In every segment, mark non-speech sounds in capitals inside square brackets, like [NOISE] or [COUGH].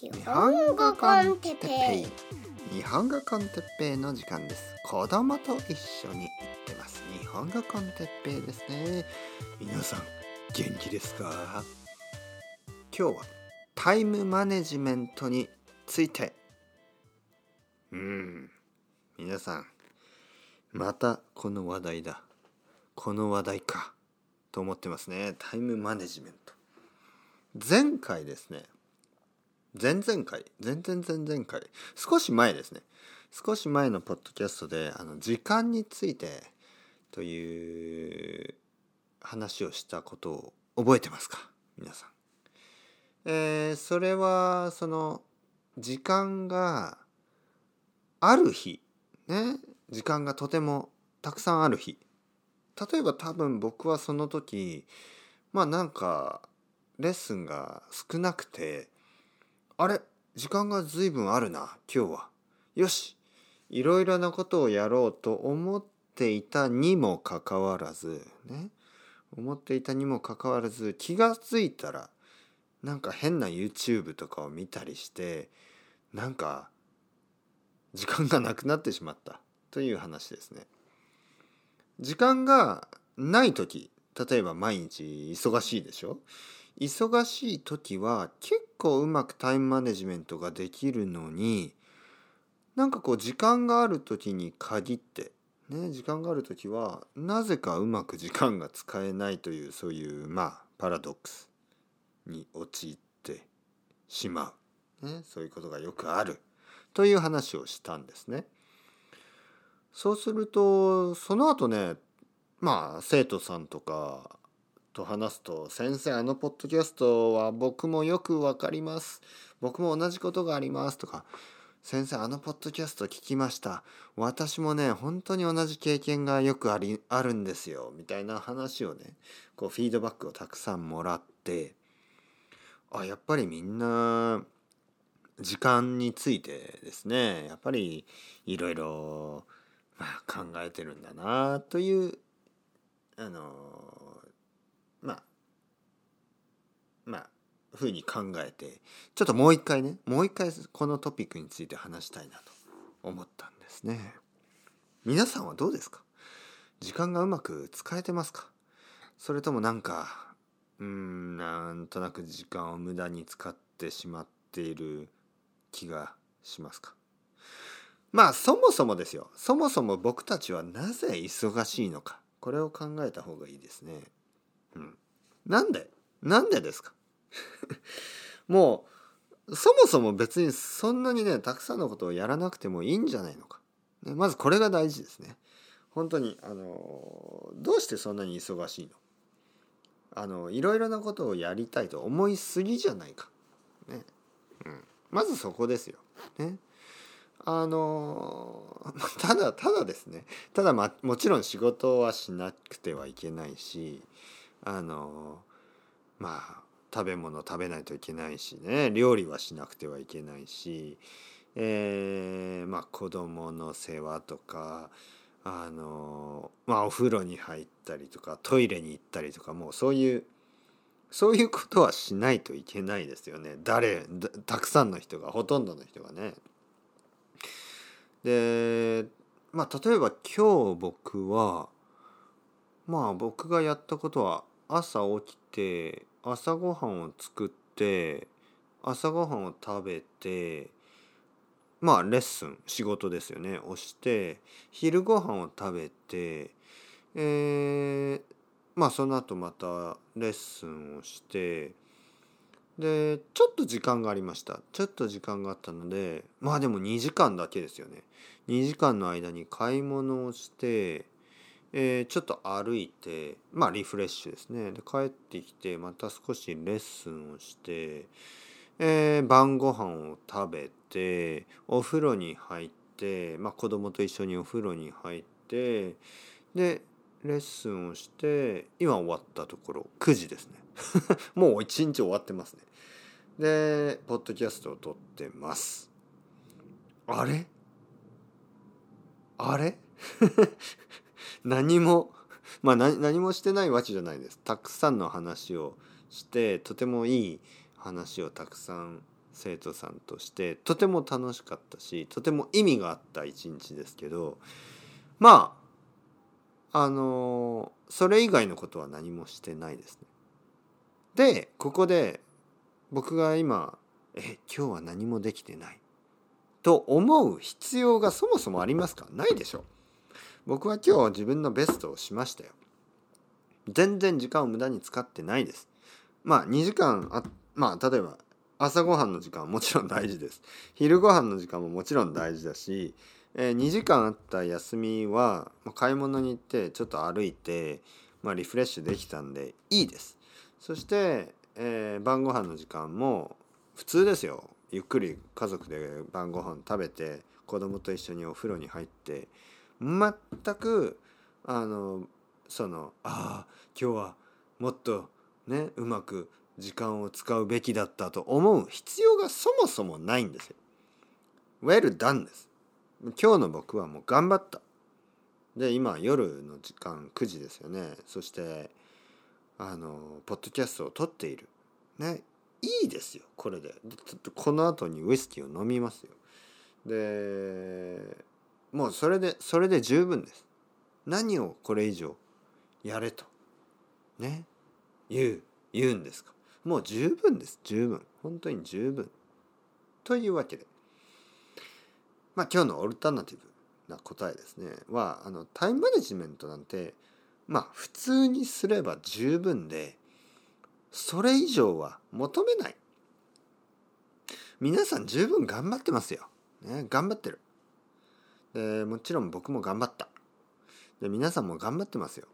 日本語コンテッペイ。日本語コンテッペイの時間です。子供と一緒に行ってます。日本語コンテッペイですね。皆さん元気ですか？今日はタイムマネジメントについて。うん。皆さんまたこの話題だ。この話題か。と思ってますね。タイムマネジメント。前回ですね前々回前々前々回少し前ですね。少し前のポッドキャストであの時間についてという話をしたことを覚えてますか？皆さん。えー、それはその時間がある日ね？時間がとてもたくさんある日。例えば多分僕はその時まあなんかレッスンが少なくてあれ時間が随分あるな今日は。よしいろいろなことをやろうと思っていたにもかかわらずね思っていたにもかかわらず気が付いたらなんか変な YouTube とかを見たりしてなんか時間がなくなってしまったという話ですね。時間がない時例えば毎日忙しいでしょ？忙しい時は結構うまくタイムマネジメントができるのになんかこう時間がある時に限ってね時間がある時はなぜかうまく時間が使えないというそういうまあパラドックスに陥ってしまう、ね、そういうことがよくあるという話をしたんですね。そうするとその後ねまあ生徒さんとかと話すと「先生あのポッドキャストは僕もよくわかります。僕も同じことがあります」とか「先生あのポッドキャスト聞きました。私もね本当に同じ経験がよくありあるんですよ」みたいな話をねこうフィードバックをたくさんもらってあやっぱりみんな時間についてですねやっぱりいろいろ考えてるんだなというあのまあまあふうに考えてちょっともう一回ねもう一回このトピックについて話したいなと思ったんですね。皆さんはどうですか？時間がうまく使えてますか？それともなんかうんなんとなく時間を無駄に使ってしまっている気がしますか？まあそもそもですよ。そもそも僕たちはなぜ忙しいのか？これを考えた方がいいですね。うん、なんで？なんでですか？[LAUGHS] もうそもそも別にそんなにねたくさんのことをやらなくてもいいんじゃないのか、ね、まずこれが大事ですね。本当にあのどうしてそんなに忙しいの？あのいろいろなことをやりたいと思いすぎじゃないか、ね。うん、まずそこですよ、ね、あの [LAUGHS] ただただですね。ただ、ま、もちろん仕事はしなくてはいけないしあのまあ食べ物食べないといけないしね料理はしなくてはいけないし、えー、まあ子供の世話とかあのまあお風呂に入ったりとかトイレに行ったりとかもうそういうそういうことはしないといけないですよね誰たくさんの人がほとんどの人がね。でまあ例えば今日僕はまあ僕がやったことは朝起きて朝ごはんを作って朝ごはんを食べてまあレッスン仕事ですよね。をして昼ごはんを食べてえー、まあその後またレッスンをしてでちょっと時間がありました。ちょっと時間があったのでまあでも2時間だけですよね。2時間の間に買い物をしてえー、ちょっと歩いてまあリフレッシュですね。で帰ってきてまた少しレッスンをして、えー、晩ご飯を食べてお風呂に入って、まあ、子供と一緒にお風呂に入ってでレッスンをして今終わったところ9時ですね。[LAUGHS] もう一日終わってますね。でポッドキャストを撮ってます。あれ？あれ？[LAUGHS] 何も [LAUGHS] まあ何もしてないわけじゃないですたくさんの話をしてとてもいい話をたくさん生徒さんとしてとても楽しかったしとても意味があった一日ですけどまああのそれ以外のことは何もしてないですね。でここで僕が今「え今日は何もできてない」と思う必要がそもそもありますか？ないでしょ。僕は今日自分のベストをしましたよ。全然時間を無駄に使ってないです。まあ2時間あまあ例えば朝ごはんの時間はもちろん大事です。昼ごはんの時間ももちろん大事だし、えー、2時間あった休みは、買い物に行ってちょっと歩いて、まあ、リフレッシュできたんでいいです。そして、えー、晩ご飯の時間も普通ですよ。ゆっくり家族で晩ご飯食べて子供と一緒にお風呂に入って全くあのそのああ今日はもっとねうまく時間を使うべきだったと思う必要がそもそもないんですよ。Well done です。今日の僕はもう頑張った。で今夜の時間9時ですよね。そしてあのポッドキャストを撮っている。ねいいですよこれで。この後にウイスキーを飲みますよ。でもうそれでそれで十分です。何をこれ以上やれと。ね。言う言うんですか。もう十分です。十分。本当に十分。というわけで。まあ今日のオルタナティブな答えですね。はあのタイムマネジメントなんてまあ普通にすれば十分でそれ以上は求めない。皆さん十分頑張ってますよ、ね、頑張ってる。でもちろん僕も頑張った。で皆さんも頑張ってますよ。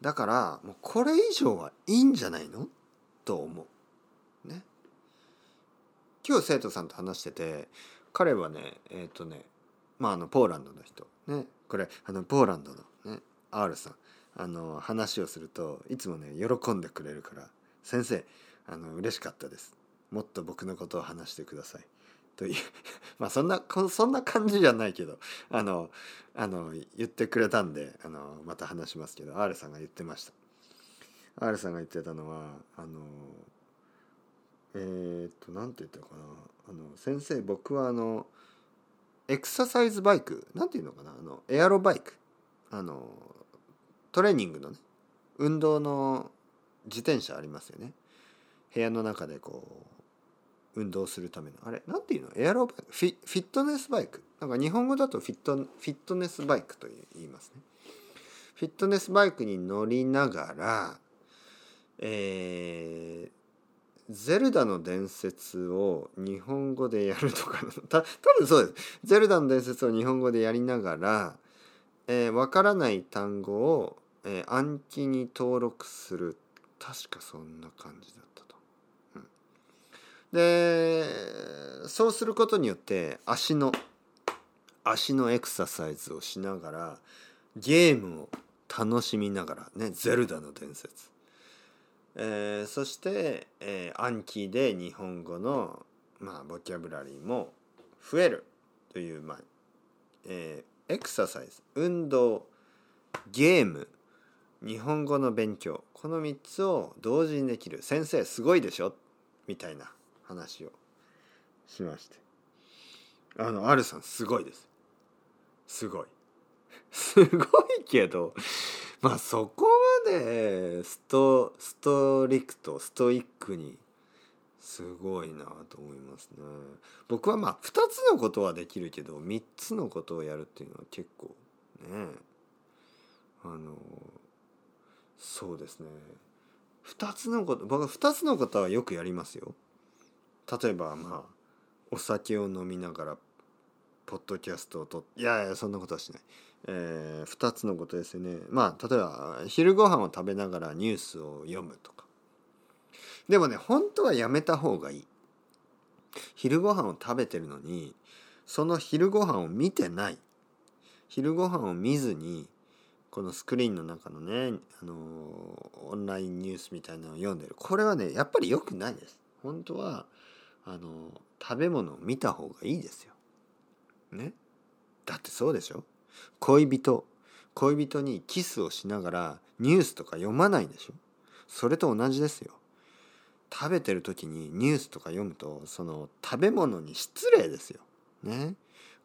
だからもうこれ以上はいいんじゃないの？と思う。ね。今日生徒さんと話してて彼はねえっ、ー、とねまああのポーランドの人。ね。これあのポーランドのね R さん。あの話をするといつもね喜んでくれるから先生あの嬉しかったです。もっと僕のことを話してください。というまあそんなそんな感じじゃないけどあのあの言ってくれたんであのまた話しますけど R さんが言ってました。R さんが言ってたのはあのえー、っと何て言ったかな。あの先生僕はあのエクササイズバイク何て言うのかな。あのエアロバイク。あのトレーニングのね運動の自転車ありますよね。部屋の中でこう運動するための。あれ？何て言うの？エアロバイ？クフィフィットネスバイク？なんか日本語だとフィットフィットネスバイクと言いますね。フィットネスバイクに乗りながらえー、ゼルダの伝説を日本語でやるとか [LAUGHS] た多分そうです。ゼルダの伝説を日本語でやりながら、えー、分からない単語を、えー、暗記に登録する。確かそんな感じだ。でそうすることによって足の足のエクササイズをしながらゲームを楽しみながらねゼルダの伝説。えー、そして、えー、暗記で日本語の、まあ、ボキャブラリーも増えるという、まあえー、エクササイズ。運動ゲーム。日本語の勉強。この3つを同時にできる。先生すごいでしょ？みたいな。話をしましてあの R さんすごいですすごいすごいけどまあそこまでストストリクトストイックにすごいなと思いますね。僕はまあ2つのことはできるけど3つのことをやるっていうのは結構ねあのそうですね2つのこと僕は2つのことはよくやりますよ。例えばまあお酒を飲みながらポッドキャストを撮っていやいやそんなことはしない。えー、2つのことですよね。まあ例えば昼ご飯を食べながらニュースを読むとか。でもね本当はやめた方がいい。昼ご飯を食べてるのにその昼ご飯を見てない。昼ご飯を見ずにこのスクリーンの中のね、あのオンラインニュースみたいなのを読んでる。これはねやっぱり良くないです。本当はあの食べ物を見た方がいいですよ。ね？だってそうでしょ？恋人恋人にキスをしながらニュースとか読まないでしょ？それと同じですよ。食べてる時にニュースとか読むとその食べ物に失礼ですよ。ね？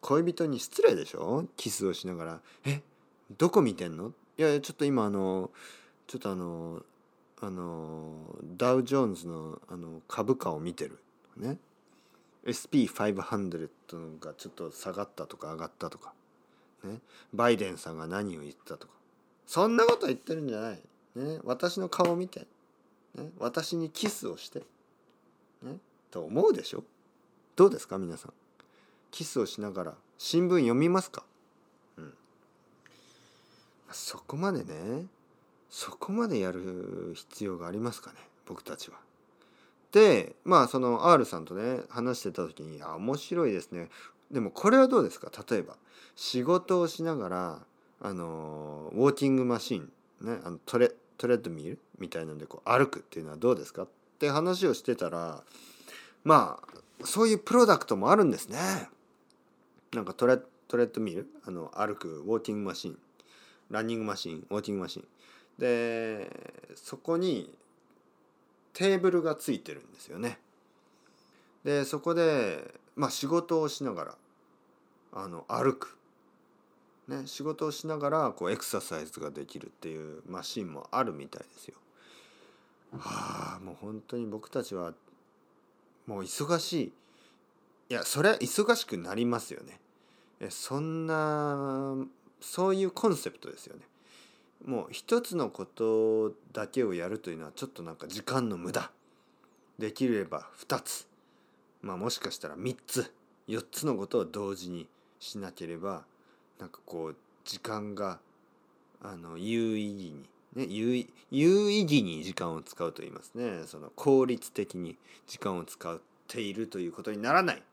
恋人に失礼でしょ？キスをしながら「え？どこ見てんの?」いやちょっと今あのちょっとあのあのダウ・ジョーンズのあの株価を見てる。ね。SP500 がちょっと下がったとか上がったとか、ね、バイデンさんが何を言ったとか。そんなこと言ってるんじゃない、ね、私の顔を見て、ね、私にキスをして、ね、と思うでしょ。どうですか皆さん。キスをしながら。新聞読みますか、うん、そこまでね。そこまでやる必要がありますかね。僕たちは。でまあその R さんとね話してた時に「あ面白いですね」でもこれはどうですか？例えば仕事をしながらあのウォーキングマシン、ね、あのトレトレッドミルみたいなんでこう歩くっていうのはどうですか？って話をしてたらまあそういうプロダクトもあるんですね。なんかトレトレッドミルあの歩くウォーキングマシンランニングマシンウォーキングマシン。でそこにテーブルがついてるんですよね。でそこで、まあ、仕事をしながらあの歩く、ね、仕事をしながらこうエクササイズができるっていうマシンもあるみたいですよ。はあもう本当に僕たちはもう忙しいいやそれは忙しくなりますよね。そんなそういうコンセプトですよね。もう一つのことだけをやるというのはちょっとなんか時間の無駄。できれば2つ。まあもしかしたら3つ。4つのことを同時にしなければなんかこう時間があの有意義にね有有意義に時間を使うと言いますね。その効率的に時間を使っているということにならない。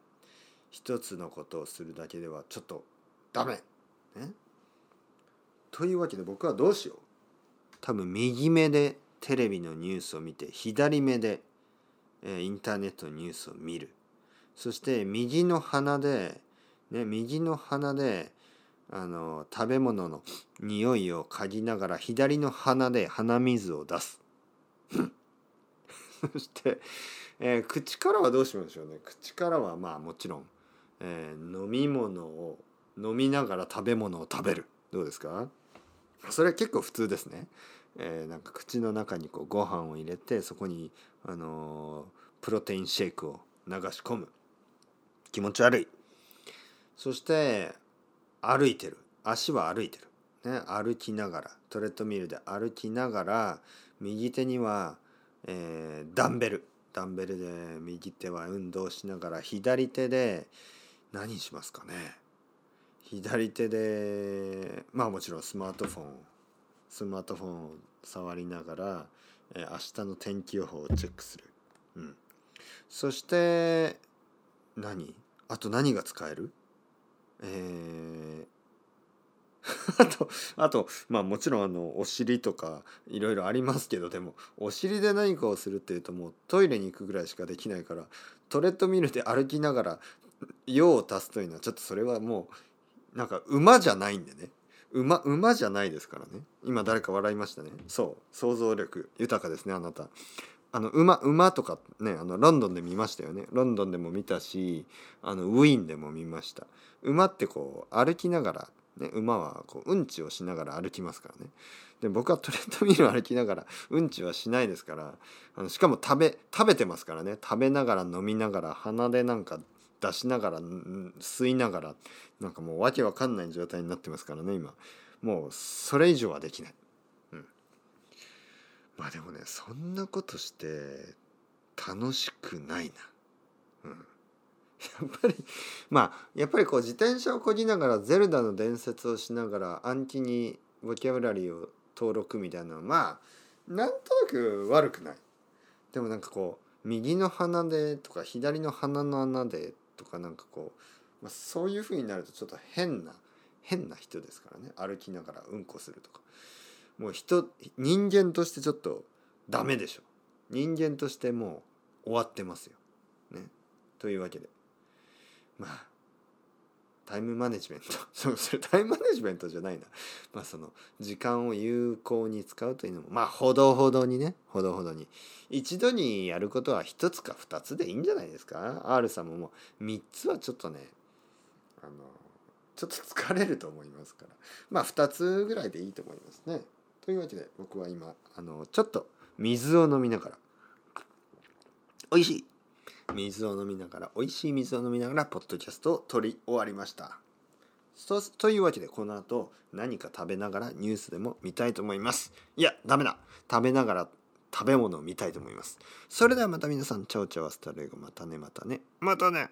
一つのことをするだけではちょっとダメ。ね。というわけで僕はどうしよう。多分右目でテレビのニュースを見て左目で、インターネットのニュースを見る。そして右の鼻で、ね、右の鼻であの食べ物の匂いを嗅ぎながら左の鼻で鼻水を出す。[LAUGHS] そして、えー、口からはどうしましょうね。口からはまあもちろん、えー、飲み物を飲みながら食べ物を食べる。どうですか？それは結構普通ですね。えー、なんか口の中にこうご飯を入れてそこに、あのー、プロテインシェイクを流し込む。気持ち悪い。そして歩いてる。足は歩いてる、ね、歩きながらトレッドミルで歩きながら右手には、えー、ダンベル。ダンベルで右手は運動しながら左手で何しますかね。左手でまあもちろんスマートフォンスマートフォンを触りながら、えー、明日の天気予報をチェックする、うん、そして何？あと何が使える？えー [LAUGHS] あと、あと、まあもちろんあの、お尻とかいろいろありますけど、でも、お尻で何かをするっていうともうトイレに行くぐらいしかできないから、トレッドミルで歩きながら用を足すというのはちょっとそれはもうなんか馬じゃないんでね。馬馬じゃないですからね。今誰か笑いましたね。そう。想像力豊かですねあなた。あの馬馬とかねあのロンドンで見ましたよね。ロンドンでも見たしあのウィーンでも見ました。馬ってこう歩きながら、ね、馬はこううんちをしながら歩きますからね。で僕はトレッドミル歩きながらうんちはしないですからあのしかも食べ食べてますからね。食べながら飲みながら鼻でなんか出しながら吸いながらなんかもうわけわかんない状態になってますからね今。もうそれ以上はできない、うん、まあでもねそんなことして楽しくないな。うん。やっぱりまあやっぱりこう自転車をこぎながらゼルダの伝説をしながら暗記にボキャブラリーを登録みたいなのはまあなんとなく悪くない。でもなんかこう右の鼻でとか左の鼻の穴でとかなんかこう、まあ、そういう風になるとちょっと変な変な人ですからね。歩きながらうんこするとか。もう人人間としてちょっとダメでしょ。人間としてもう終わってますよ。ね、というわけで。まあタイムマネジメント。[LAUGHS] それタイムマネジメントじゃないな。まあその時間を有効に使うというのも。まあほどほどにね。ほどほどに。一度にやることは一つか二つでいいんじゃないですか？R さんももう3つはちょっとねあのちょっと疲れると思いますから。まあ2つぐらいでいいと思いますね。というわけで僕は今あのちょっと水を飲みながら美味しい水を飲みながら美味しい水を飲みながらポッドキャストを撮り終わりました。というわけでこの後何か食べながらニュースでも見たいと思います。いやダメだ。食べながら食べ物を見たいと思います。それではまた皆さん chao chao hasta luego またねまたね。またね。